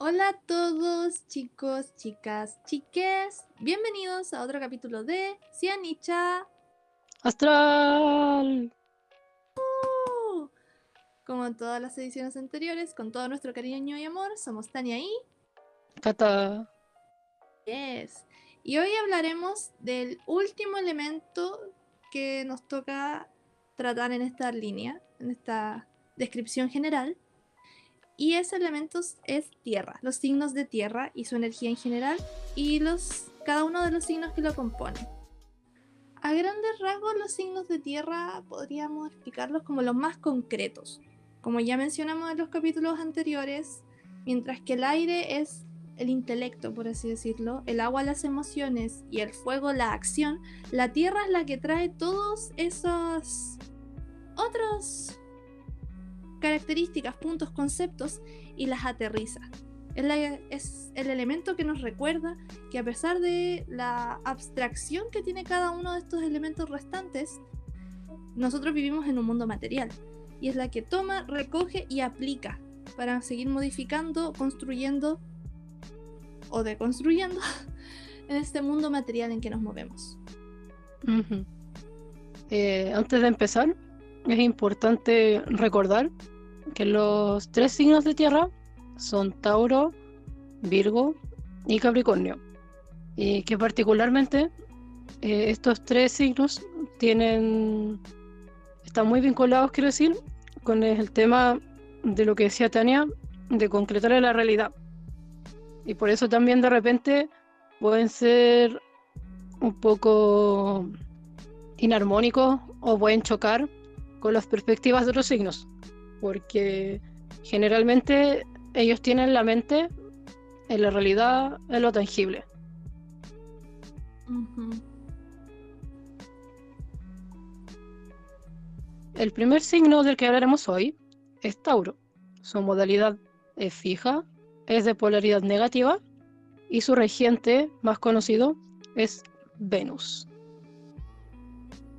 Hola a todos, chicos, chicas, chiques. Bienvenidos a otro capítulo de Cianicha. Astral. Uh, como en todas las ediciones anteriores, con todo nuestro cariño y amor, somos Tania y Cata. Yes. Y hoy hablaremos del último elemento que nos toca tratar en esta línea, en esta descripción general. Y ese elemento es tierra, los signos de tierra y su energía en general y los, cada uno de los signos que lo componen. A grandes rasgos los signos de tierra podríamos explicarlos como los más concretos. Como ya mencionamos en los capítulos anteriores, mientras que el aire es el intelecto, por así decirlo, el agua las emociones y el fuego la acción, la tierra es la que trae todos esos otros características, puntos, conceptos y las aterriza. Es, el elemento que nos recuerda que a pesar de la abstracción que tiene cada uno de estos elementos restantes, nosotros vivimos en un mundo material y es la que toma, recoge y aplica para seguir modificando, construyendo o deconstruyendo en este mundo material en que nos movemos. Eh, antes de empezar, es importante recordar que los tres signos de tierra son Tauro, Virgo y Capricornio. Y que particularmente eh, estos tres signos tienen están muy vinculados, quiero decir, con el tema de lo que decía Tania, de concretar la realidad. Y por eso también de repente pueden ser un poco inarmónicos o pueden chocar con las perspectivas de otros signos, porque generalmente ellos tienen la mente en la realidad, en lo tangible. El primer signo del que hablaremos hoy es Tauro. Su modalidad es fija, es de polaridad negativa y su regente más conocido es Venus.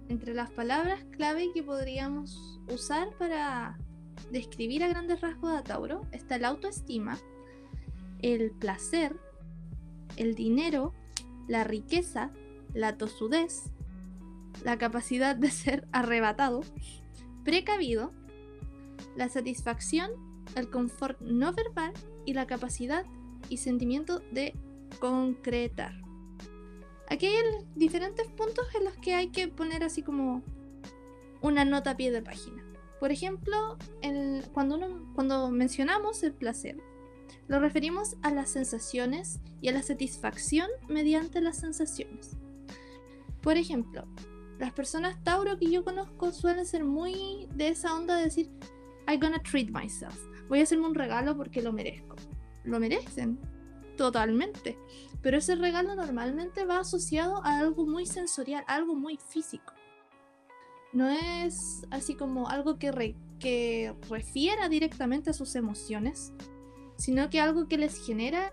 Entre las palabras clave que podríamos usar para describir a grandes rasgos a Tauro está la autoestima, el placer, el dinero, la riqueza, la tosudez, la capacidad de ser arrebatado, precavido, la satisfacción, el confort no verbal y la capacidad y sentimiento de concretar. Aquí hay diferentes puntos en los que hay que poner así como una nota a pie de página. Por ejemplo, cuando, mencionamos el placer, lo referimos a las sensaciones y a la satisfacción mediante las sensaciones. Por ejemplo, las personas Tauro que yo conozco suelen ser muy de esa onda de decir, I'm gonna treat myself. Voy a hacerme un regalo porque lo merezco. Lo merecen, totalmente. Pero ese regalo normalmente va asociado a algo muy sensorial, algo muy físico. No es así como algo que, refiera directamente a sus emociones, sino que algo que les genera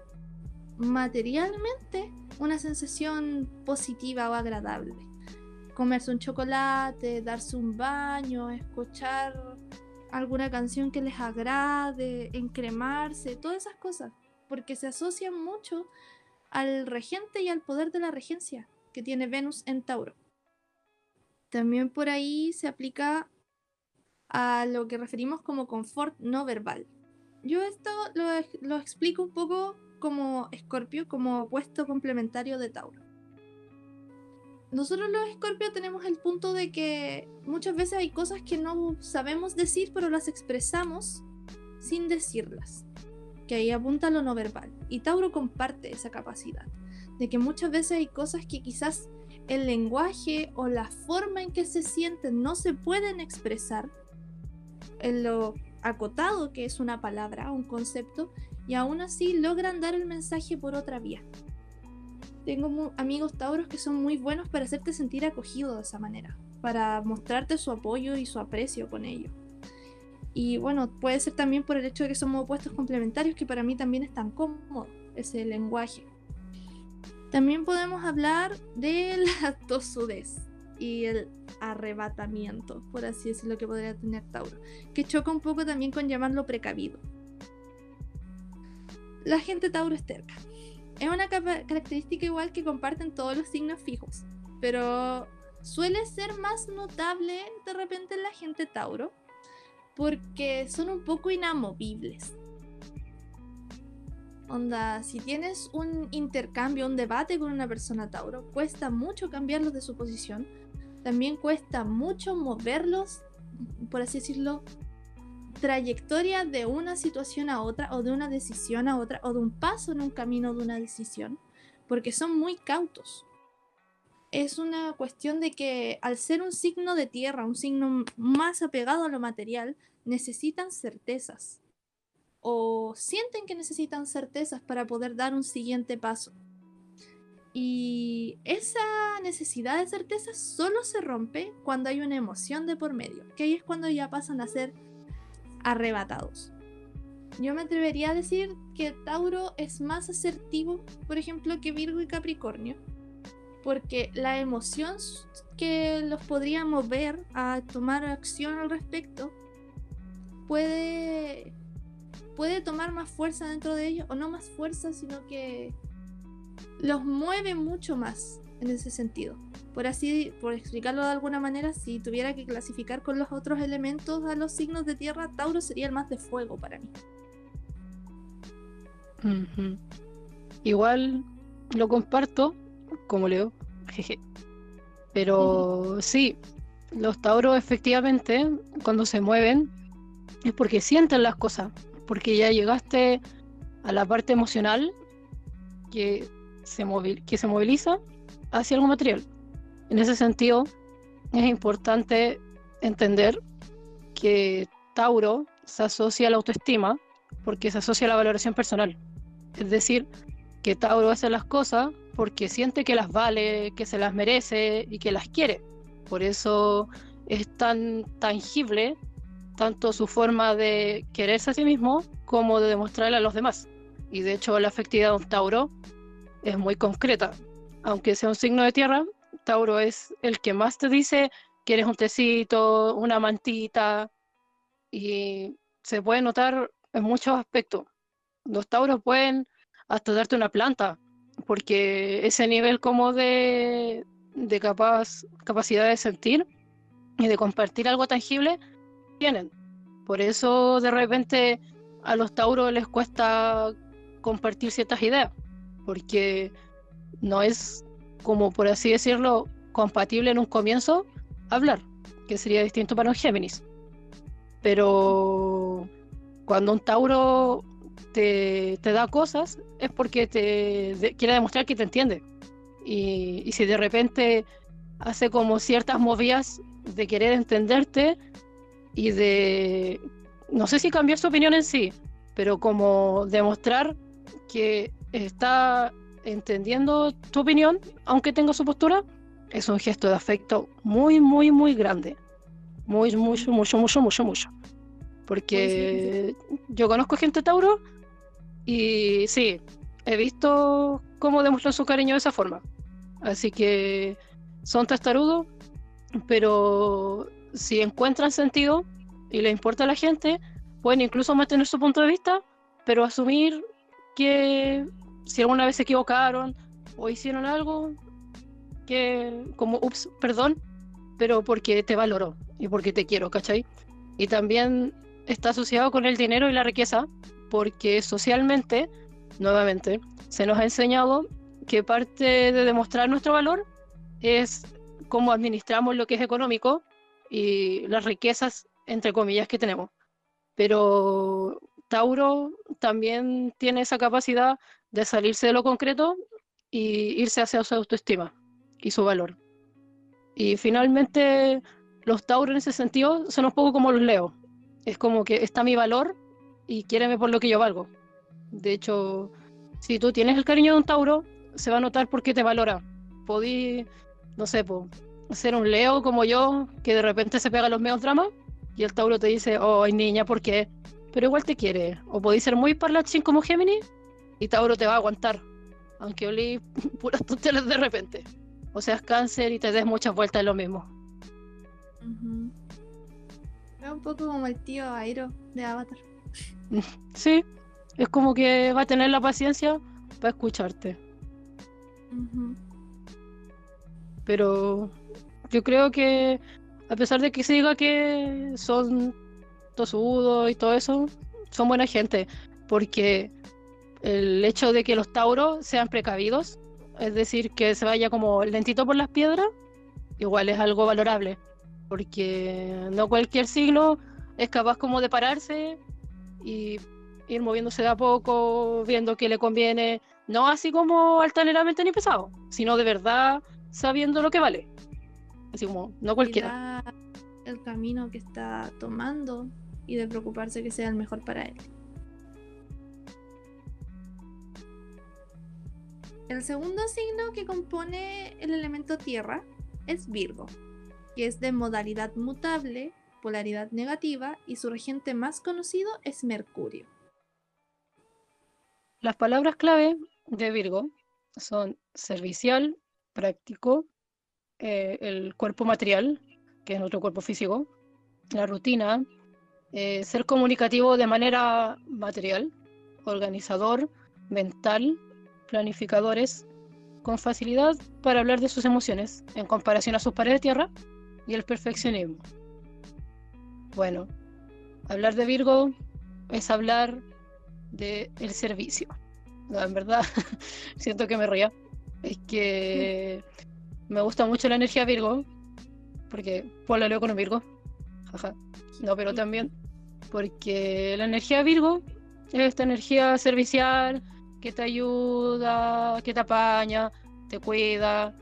materialmente una sensación positiva o agradable. Comerse un chocolate, darse un baño, escuchar alguna canción que les agrade, encremarse, todas esas cosas, porque se asocian mucho al regente y al poder de la regencia que tiene Venus en Tauro. También por ahí se aplica a lo que referimos como confort no verbal. Yo esto lo, explico un poco como Escorpio, como opuesto complementario de Tauro. Nosotros los Escorpio tenemos el punto de que muchas veces hay cosas que no sabemos decir, pero las expresamos sin decirlas que ahí apunta lo no verbal. Y Tauro comparte esa capacidad, de que muchas veces hay cosas que quizás el lenguaje o la forma en que se sienten no se pueden expresar en lo acotado que es una palabra, un concepto, y aún así logran dar el mensaje por otra vía. Tengo amigos tauros que son muy buenos para hacerte sentir acogido de esa manera, para mostrarte su apoyo y su aprecio con ello. Y bueno, puede ser también por el hecho de que somos opuestos complementarios, que para mí también es tan cómodo ese lenguaje. También podemos hablar de la tosudez y el arrebatamiento, por así decirlo, que podría tener Tauro, que choca un poco también con llamarlo precavido. la gente Tauro es terca. Es una característica igual que comparten todos los signos fijos, pero suele ser más notable de repente en la gente Tauro porque son un poco inamovibles. Onda, si tienes un intercambio, un debate con una persona Tauro, cuesta mucho cambiarlos de su posición. También cuesta mucho moverlos, por así decirlo, trayectoria de una situación a otra, o de una decisión a otra, o de un paso en un camino de una decisión, porque son muy cautos. Es una cuestión de que al ser un signo de tierra, un signo más apegado a lo material, necesitan certezas o sienten que necesitan certezas para poder dar un siguiente paso. Y esa necesidad de certezas solo se rompe cuando hay una emoción de por medio, que ahí es cuando ya pasan a ser arrebatados. Yo me atrevería a decir que Tauro es más asertivo, por ejemplo, que Virgo y Capricornio, porque la emoción que los podría mover a tomar acción al respecto puede puede tomar más fuerza dentro de ellos, o no más fuerza, sino que los mueve mucho más en ese sentido. Por así, por explicarlo de alguna manera, si tuviera que clasificar con los otros elementos a los signos de tierra, Tauro sería el más de fuego para mí. Igual lo comparto, como leo, jeje. Pero sí, los Tauros efectivamente, cuando se mueven, es porque sienten las cosas, porque ya llegaste a la parte emocional que se, que se moviliza hacia algo material. En ese sentido, es importante entender que Tauro se asocia a la autoestima porque se asocia a la valoración personal. Es decir, que Tauro hace las cosas porque siente que las vale, que se las merece y que las quiere. Por eso es tan tangible tanto su forma de quererse a sí mismo como de demostrarle a los demás. Y de hecho la afectividad de un Tauro es muy concreta. Aunque sea un signo de tierra, Tauro es el que más te dice que eres un tecito, una mantita, y se puede notar en muchos aspectos. Los Tauros pueden hasta darte una planta, porque ese nivel como de, de capaz, capacidad de sentir y de compartir algo tangible tienen. Por eso de repente a los tauros les cuesta compartir ciertas ideas, porque no es como por así decirlo compatible en un comienzo hablar, que sería distinto para un Géminis. Pero cuando un Tauro te, da cosas es porque te quiere demostrar que te entiende. Y, y, si de repente hace como ciertas movidas de querer entenderte, y de, no sé si cambiar su opinión en sí, pero como demostrar que está entendiendo tu opinión, aunque tenga su postura, es un gesto de afecto muy, muy, muy grande. Muy, mucho, mucho, mucho, mucho, mucho. Porque yo conozco gente Tauro y sí, he visto cómo demuestran su cariño de esa forma. Así que son testarudos, pero si encuentran sentido y les importa a la gente, pueden incluso mantener su punto de vista, pero asumir que si alguna vez se equivocaron o hicieron algo que como, ups, perdón, pero porque te valoro y porque te quiero, ¿cachai? Y también está asociado con el dinero y la riqueza, porque socialmente, nuevamente, se nos ha enseñado que parte de demostrar nuestro valor es cómo administramos lo que es económico y las riquezas, entre comillas, que tenemos. Pero Tauro también tiene esa capacidad de salirse de lo concreto y irse hacia su autoestima y su valor. Y finalmente, los Tauros en ese sentido son un poco como los Leo. Es como que está mi valor y quiéreme por lo que yo valgo. De hecho, si tú tienes el cariño de un Tauro, se va a notar porque te valora. Podí, no sé, po, ser un Leo como yo, que de repente se pega los medios dramas, y el Tauro te dice, oh, niña, ¿por qué? Pero igual te quiere. O podéis ser muy parlachín como Géminis, y Tauro te va a aguantar, aunque olí puras tonterías de repente. O seas cáncer y te des muchas vueltas en lo mismo. Es un poco como el tío Airo de Avatar. Sí, Es como que va a tener la paciencia para escucharte. Pero yo creo que a pesar de que se diga que son tosudos y todo eso, son buena gente. Porque el hecho de que los tauros sean precavidos, es decir, que se vaya como lentito por las piedras, igual es algo valorable. Porque no cualquier signo es capaz como de pararse y ir moviéndose de a poco, viendo que le conviene, no así como altaneramente ni pesado, sino de verdad sabiendo lo que vale. Así como, no cualquiera. El camino que está tomando y de preocuparse que sea el mejor para él. El segundo signo que compone el elemento tierra es Virgo, que es de modalidad mutable, polaridad negativa y su regente más conocido es Mercurio. Las palabras clave de Virgo son servicial, práctico, eh, el cuerpo material, que es nuestro cuerpo físico, la rutina, eh, ser comunicativo de manera material, organizador, mental, planificadores, con facilidad para hablar de sus emociones en comparación a sus paredes de tierra y el perfeccionismo. Bueno, hablar de Virgo es hablar del el servicio. en verdad, siento que me ría. Es que me gusta mucho la energía Virgo, porque pues la leo con un Virgo. No, pero también porque la energía Virgo es esta energía servicial que te ayuda, que te apaña, te cuida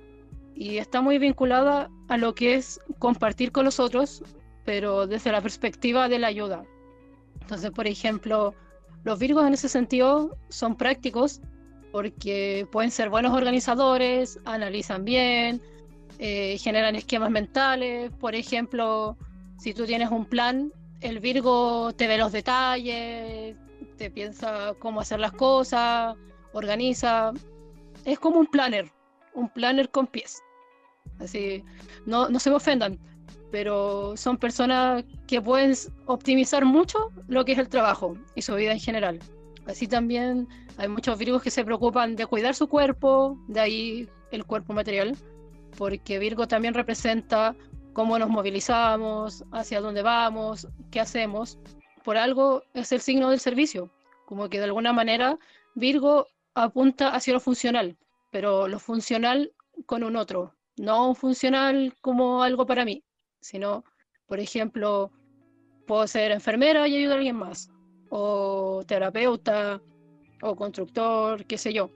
y está muy vinculada a lo que es compartir con los otros, pero desde la perspectiva de la ayuda. Entonces, por ejemplo, los Virgos en ese sentido son prácticos porque pueden ser buenos organizadores, analizan bien, eh, generan esquemas mentales. Por ejemplo, si tú tienes un plan, el Virgo te ve los detalles, te piensa cómo hacer las cosas, organiza. Es como un planner, un planner con pies. Así, no, no se me ofendan, pero son personas que pueden optimizar mucho lo que es el trabajo y su vida en general. Así también hay muchos virgos que se preocupan de cuidar su cuerpo, de ahí el cuerpo material, porque Virgo también representa cómo nos movilizamos, hacia dónde vamos, qué hacemos. Por algo es el signo del servicio, como que de alguna manera Virgo apunta hacia lo funcional, pero lo funcional con un otro, no funcional como algo para mí, sino, por ejemplo, puedo ser enfermera y ayudar a alguien más, o terapeuta, o constructor, qué sé yo.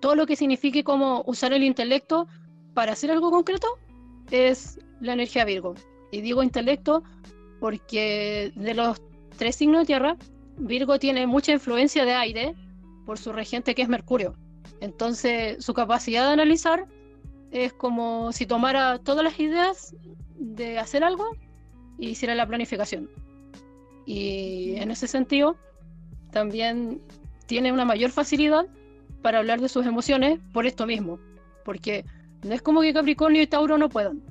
Todo lo que signifique como usar el intelecto para hacer algo concreto es la energía Virgo. Y digo intelecto porque de los tres signos de tierra, Virgo tiene mucha influencia de aire por su regente que es Mercurio. Entonces su capacidad de analizar es como si tomara todas las ideas de hacer algo y hiciera la planificación. Y en ese sentido, también tiene una mayor facilidad para hablar de sus emociones por esto mismo, porque no es como que Capricornio y Tauro no puedan,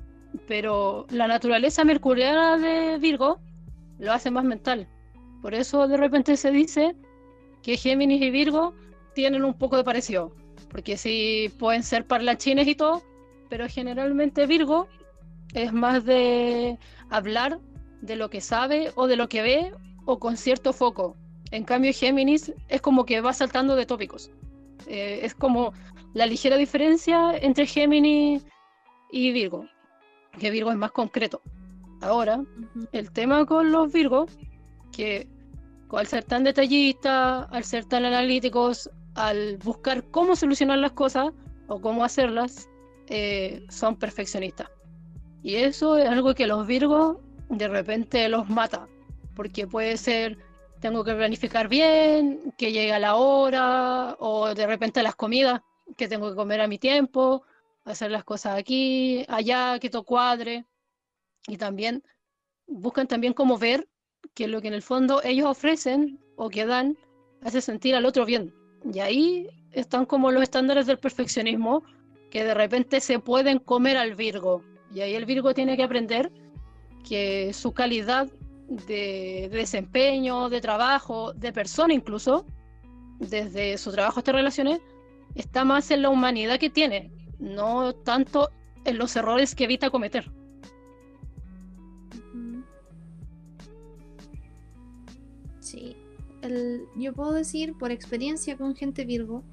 pero la naturaleza mercuriana de Virgo lo hace más mental. Por eso de repente se dice que Géminis y Virgo tienen un poco de parecido, porque sí pueden ser parlanchines y todo, pero generalmente Virgo es más de hablar de lo que sabe o de lo que ve o con cierto foco. En cambio, Géminis es como que va saltando de tópicos. Eh, es como la ligera diferencia entre Géminis y Virgo, que Virgo es más concreto. Ahora, el tema con los Virgos, que al ser tan detallistas, al ser tan analíticos, al buscar cómo solucionar las cosas o cómo hacerlas, eh, son perfeccionistas. Y eso es algo que los Virgos de repente los mata, porque puede ser, tengo que planificar bien, que llegue la hora, o de repente las comidas, que tengo que comer a mi tiempo, hacer las cosas aquí, allá, que todo cuadre. Y también buscan también cómo ver que lo que en el fondo ellos ofrecen o que dan hace sentir al otro bien. Y ahí están como los estándares del perfeccionismo que de repente se pueden comer al Virgo. Y ahí el Virgo tiene que aprender que su calidad de, desempeño, de trabajo, de persona incluso, desde su trabajo estas relaciones, está más en la humanidad que tiene, no tanto en los errores que evita cometer. Sí, yo puedo decir por experiencia con gente Virgo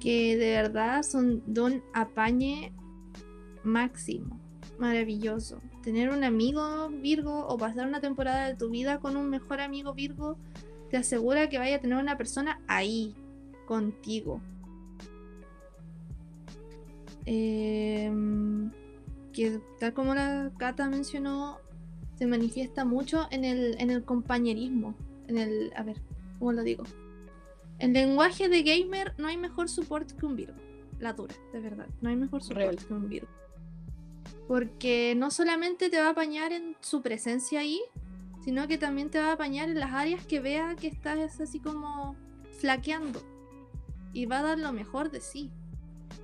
que de verdad son don apañe máximo, maravilloso. Tener un amigo Virgo o pasar una temporada de tu vida con un mejor amigo Virgo te asegura que vaya a tener una persona ahí, contigo. Em, que tal como la Cata mencionó, se manifiesta mucho en el, en el compañerismo. En el. A ver, ¿cómo lo digo? En lenguaje de gamer no hay mejor support que un Virgo. La dura, de verdad. No hay mejor support que un Virgo. Porque no solamente te va a apañar en su presencia ahí, sino que también te va a apañar en las áreas que vea que estás así como flaqueando. Y va a dar lo mejor de sí.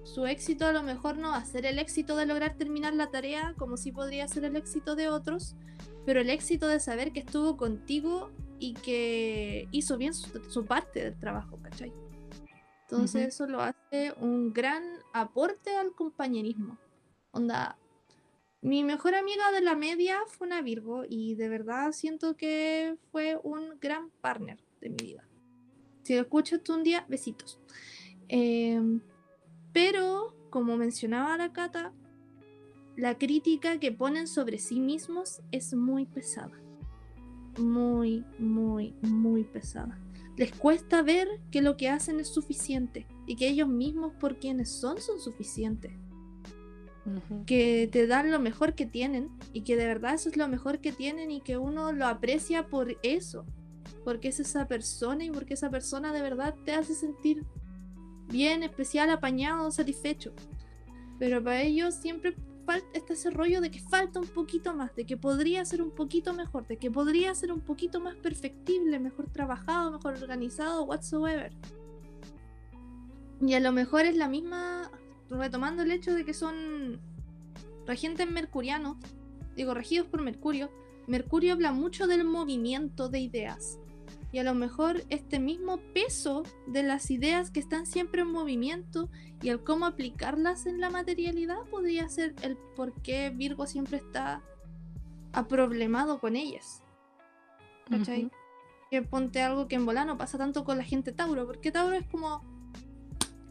Su éxito a lo mejor no va a ser el éxito de lograr terminar la tarea, como si podría ser el éxito de otros, pero el éxito de saber que estuvo contigo y que hizo bien su, parte del trabajo, ¿cachai? Entonces eso lo hace un gran aporte al compañerismo. Onda, mi mejor amiga de la media fue una Virgo y de verdad siento que fue un gran partner de mi vida. Si lo escuchas tú un día, besitos. Em, pero, como mencionaba la Cata, la crítica que ponen sobre sí mismos es muy pesada. Muy, muy, muy pesada. Les cuesta ver que lo que hacen es suficiente y que ellos mismos por quienes son son suficientes que te dan lo mejor que tienen y que de verdad eso es lo mejor que tienen y que uno lo aprecia por eso, porque es esa persona y porque esa persona de verdad te hace sentir bien, especial, apañado, satisfecho. Pero para ellos siempre está ese rollo de que falta un poquito más, de que podría ser un poquito mejor, de que podría ser un poquito más perfectible, mejor trabajado, mejor organizado, whatsoever. Y a lo mejor es la misma retomando el hecho de que son regentes mercurianos, digo, regidos por Mercurio, Mercurio habla mucho del movimiento de ideas. Y a lo mejor este mismo peso de las ideas que están siempre en movimiento y el cómo aplicarlas en la materialidad podría ser el por qué Virgo siempre está aproblemado con ellas. ¿Cachai? Que ponte algo que en volano pasa tanto con la gente Tauro, porque Tauro es como.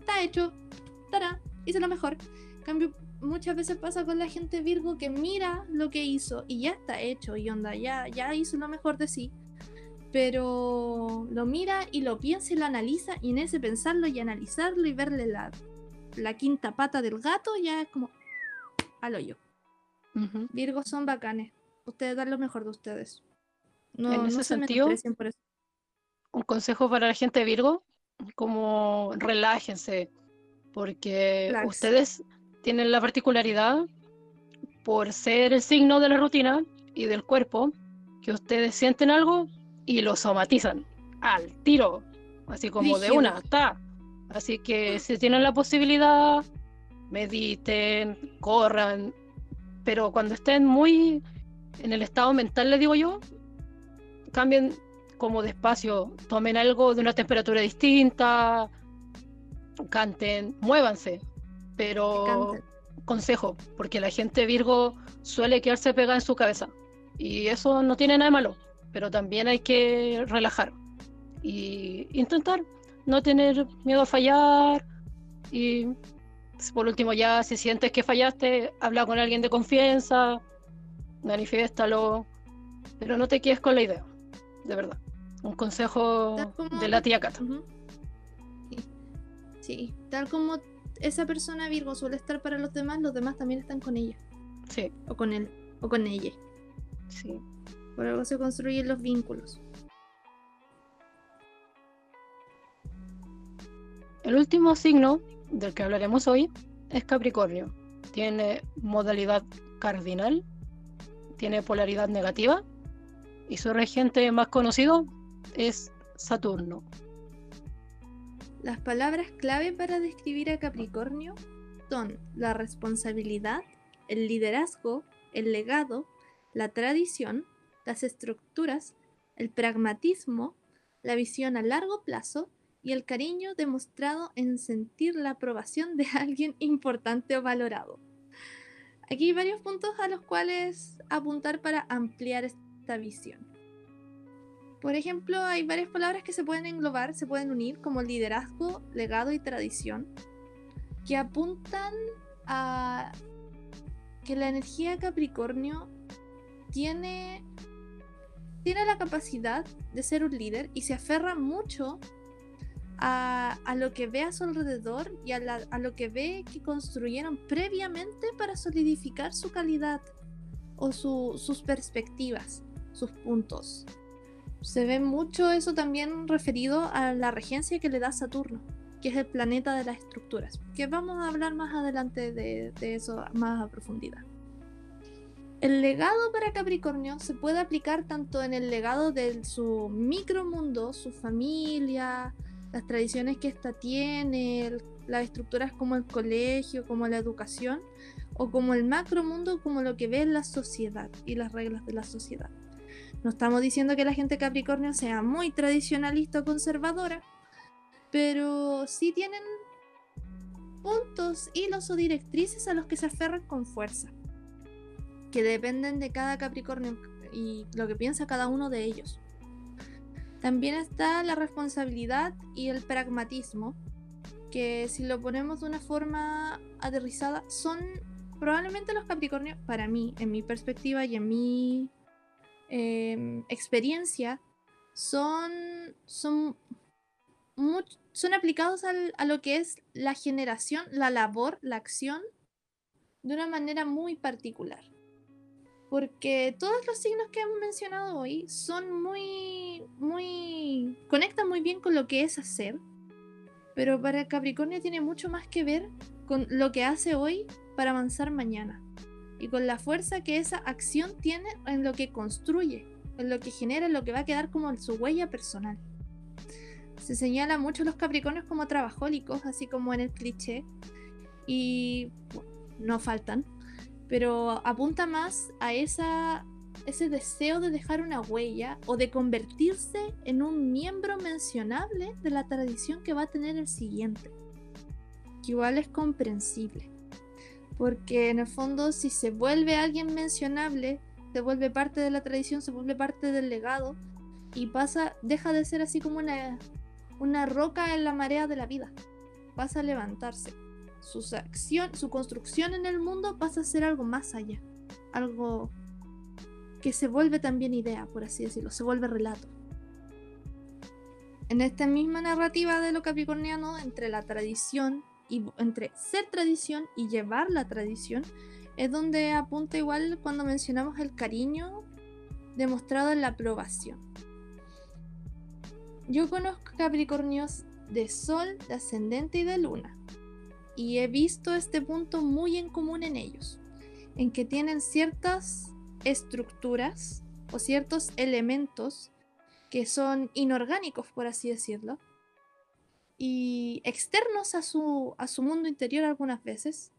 Está hecho, estará, hizo lo mejor. En cambio, muchas veces pasa con la gente Virgo que mira lo que hizo y ya está hecho y onda, ya, ya hizo lo mejor de sí. Pero lo mira y lo piensa y lo analiza y en ese pensarlo y analizarlo y verle la, la quinta pata del gato ya es como al hoyo. Virgos son bacanes. Ustedes dan lo mejor de ustedes. No, en ese sentido, un consejo para la gente Virgo, como relájense, porque ustedes tienen la particularidad, por ser el signo de la rutina y del cuerpo, que ustedes sienten algo y lo somatizan al tiro, así como de una, está. Así que si tienen la posibilidad, mediten, corran, pero cuando estén muy en el estado mental, les digo yo, cambien como despacio, tomen algo de una temperatura distinta, canten, muévanse, pero consejo, porque la gente Virgo suele quedarse pegada en su cabeza y eso no tiene nada de malo, pero también hay que relajar y intentar no tener miedo a fallar y por último ya si sientes que fallaste, habla con alguien de confianza, manifiéstalo, pero no te quedes con la idea, de verdad. Un consejo de la tía Cata. Sí, tal como esa persona Virgo suele estar para los demás, los demás también están con ella. Sí. O con él, o con ella. Sí. Por algo se construyen los vínculos. El último signo del que hablaremos hoy es Capricornio. Tiene modalidad cardinal, tiene polaridad negativa y su regente más conocido es Saturno. Las palabras clave para describir a Capricornio son la responsabilidad, el liderazgo, el legado, la tradición, las estructuras, el pragmatismo, la visión a largo plazo, y el cariño demostrado en sentir la aprobación de alguien importante o valorado. Aquí hay varios puntos a los cuales apuntar para ampliar esta visión. Por ejemplo, hay varias palabras que se pueden englobar, se pueden unir, como liderazgo, legado y tradición, que apuntan a que la energía Capricornio tiene, tiene la capacidad de ser un líder y se aferra mucho a, lo que ve a su alrededor y a, lo que ve que construyeron previamente para solidificar su calidad o sus perspectivas, sus puntos. Se ve mucho eso también referido a la regencia que le da Saturno, que es el planeta de las estructuras, que vamos a hablar más adelante de, eso más a profundidad. El legado para Capricornio se puede aplicar tanto en el legado de su micromundo, su familia, las tradiciones que ésta tiene, las estructuras como el colegio, como la educación, o como el macromundo, como lo que ve la sociedad y las reglas de la sociedad. No estamos diciendo que la gente Capricornio sea muy tradicionalista o conservadora, pero sí tienen puntos, hilos o directrices a los que se aferran con fuerza, que dependen de cada Capricornio y lo que piensa cada uno de ellos. También está la responsabilidad y el pragmatismo, que si lo ponemos de una forma aterrizada, son probablemente los Capricornios, para mí, en mi perspectiva y en mi em, experiencia, son, son, son aplicados a lo que es la generación, la labor, la acción, de una manera muy particular. Porque todos los signos que hemos mencionado hoy son muy, muy, conectan muy bien con lo que es hacer, pero para Capricornio tiene mucho más que ver con lo que hace hoy para avanzar mañana y con la fuerza que esa acción tiene en lo que construye, en lo que genera, en lo que va a quedar como su huella personal. Se señala mucho a los Capricornios como trabajólicos, así como en el cliché, y no faltan pero apunta más a ese deseo de dejar una huella o de convertirse en un miembro mencionable de la tradición que va a tener el siguiente. Que igual es comprensible. Porque en el fondo si se vuelve alguien mencionable, se vuelve parte de la tradición, se vuelve parte del legado y pasa, deja de ser así como una, una roca en la marea de la vida. Pasa a levantarse su acción, su construcción en el mundo pasa a ser algo más allá, algo que se vuelve también idea, por así decirlo, se vuelve relato. En esta misma narrativa de lo capricorniano, entre la tradición y entre ser tradición y llevar la tradición, es donde apunta igual cuando mencionamos el cariño demostrado en la aprobación. Yo conozco capricornios de sol, de ascendente y de luna y he visto este punto muy en común en ellos, en que tienen ciertas estructuras o ciertos elementos que son inorgánicos, por así decirlo, y externos a su, a su mundo interior algunas veces,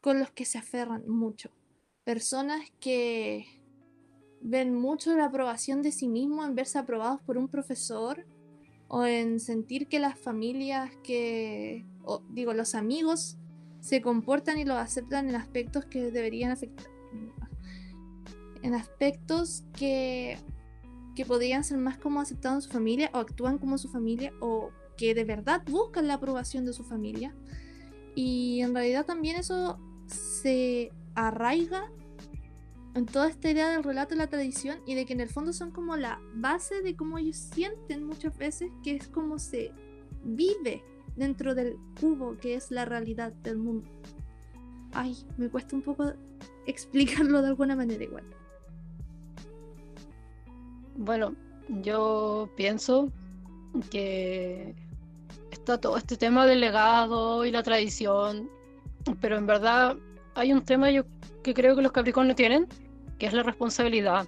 con los que se aferran mucho. Personas que ven mucho la aprobación de sí mismo en verse aprobados por un profesor o en sentir que las familias que, o, digo, los amigos se comportan y lo aceptan en aspectos que deberían afectar, en aspectos que, que podrían ser más como aceptados en su familia o actúan como su familia o que de verdad buscan la aprobación de su familia. Y en realidad también eso se arraiga en toda esta idea del relato de la tradición y de que en el fondo son como la base de cómo ellos sienten muchas veces que es como se vive dentro del cubo que es la realidad del mundo. Ay, me cuesta un poco explicarlo de alguna manera igual. Bueno, yo pienso que está todo este tema del legado y la tradición, pero en verdad hay un tema yo que creo que los Capricornios tienen, que es la responsabilidad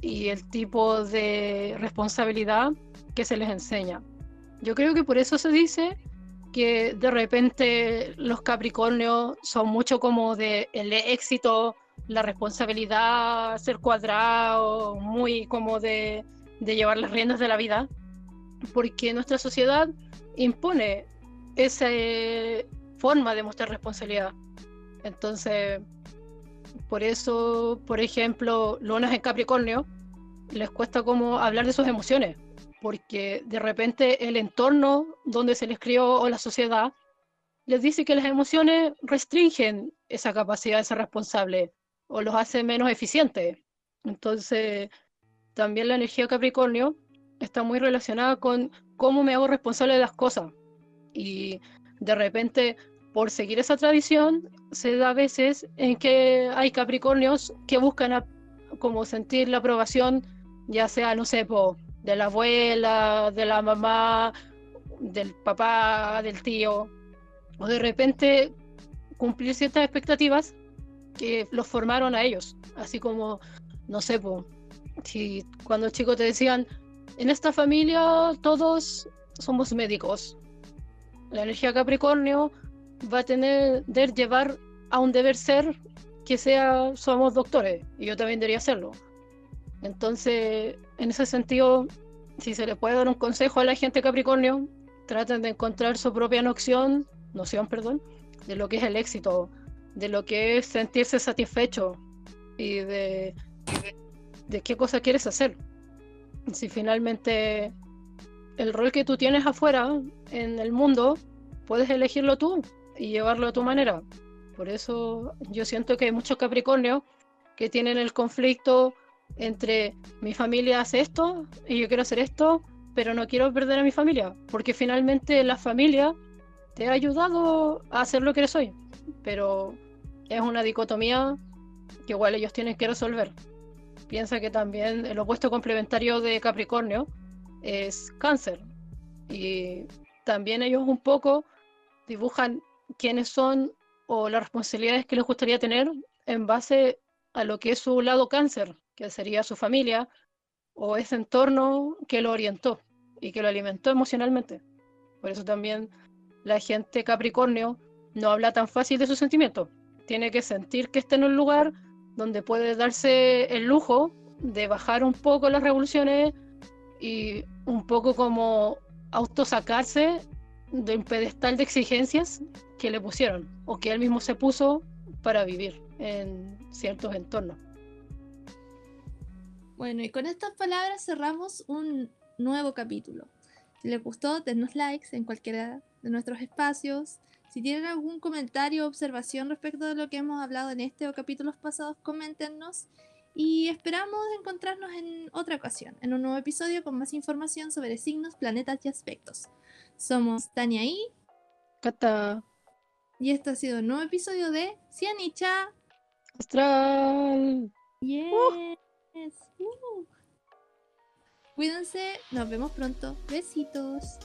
y el tipo de responsabilidad que se les enseña. Yo creo que por eso se dice que de repente los Capricornios son mucho como de el éxito, la responsabilidad, ser cuadrado, muy como de llevar las riendas de la vida. Porque nuestra sociedad impone esa forma de mostrar responsabilidad. Entonces, por eso, por ejemplo, lunas en Capricornio les cuesta como hablar de sus emociones, porque de repente el entorno donde se les crió o la sociedad les dice que las emociones restringen esa capacidad de ser responsable o los hace menos eficientes. Entonces, también la energía Capricornio está muy relacionada con cómo me hago responsable de las cosas. Y de repente, por seguir esa tradición, se da a veces en que hay Capricornios que buscan como sentir la aprobación, ya sea, no sé, de la abuela, de la mamá, del papá, del tío, o de repente cumplir ciertas expectativas que los formaron a ellos, así como, no sé, si cuando chicos te decían, en esta familia todos somos médicos, la energía Capricornio va a tener de llevar a un deber ser que sea somos doctores y yo también debería hacerlo. Entonces, en ese sentido, si se le puede dar un consejo a la gente Capricornio, traten de encontrar su propia noción, noción, perdón, de lo que es el éxito, de lo que es sentirse satisfecho y de, de qué cosa quieres hacer. Si finalmente el rol que tú tienes afuera en el mundo, puedes elegirlo tú y llevarlo a tu manera. Por eso yo siento que hay muchos Capricornios que tienen el conflicto entre mi familia hace esto y yo quiero hacer esto, pero no quiero perder a mi familia, porque finalmente la familia te ha ayudado a hacer lo que eres hoy, pero es una dicotomía que igual ellos tienen que resolver. Piensa que también el opuesto complementario de Capricornio es cáncer. Y también ellos un poco dibujan quiénes son o las responsabilidades que les gustaría tener en base a lo que es su lado cáncer, que sería su familia o ese entorno que lo orientó y que lo alimentó emocionalmente. Por eso también la gente Capricornio no habla tan fácil de sus sentimientos. Tiene que sentir que está en un lugar donde puede darse el lujo de bajar un poco las revoluciones y un poco como autosacarse de un pedestal de exigencias que le pusieron o que él mismo se puso para vivir en ciertos entornos. Bueno, y con estas palabras cerramos un nuevo capítulo. Si les gustó, denos likes en cualquiera de nuestros espacios. Si tienen algún comentario o observación respecto de lo que hemos hablado en este o capítulos pasados, coméntenos y esperamos encontrarnos en otra ocasión, en un nuevo episodio con más información sobre signos, planetas y aspectos. Somos Tania y Kata. Y este ha sido un nuevo episodio de Cianicha Astral. Yes. Uh. Cuídense, nos vemos pronto. Besitos.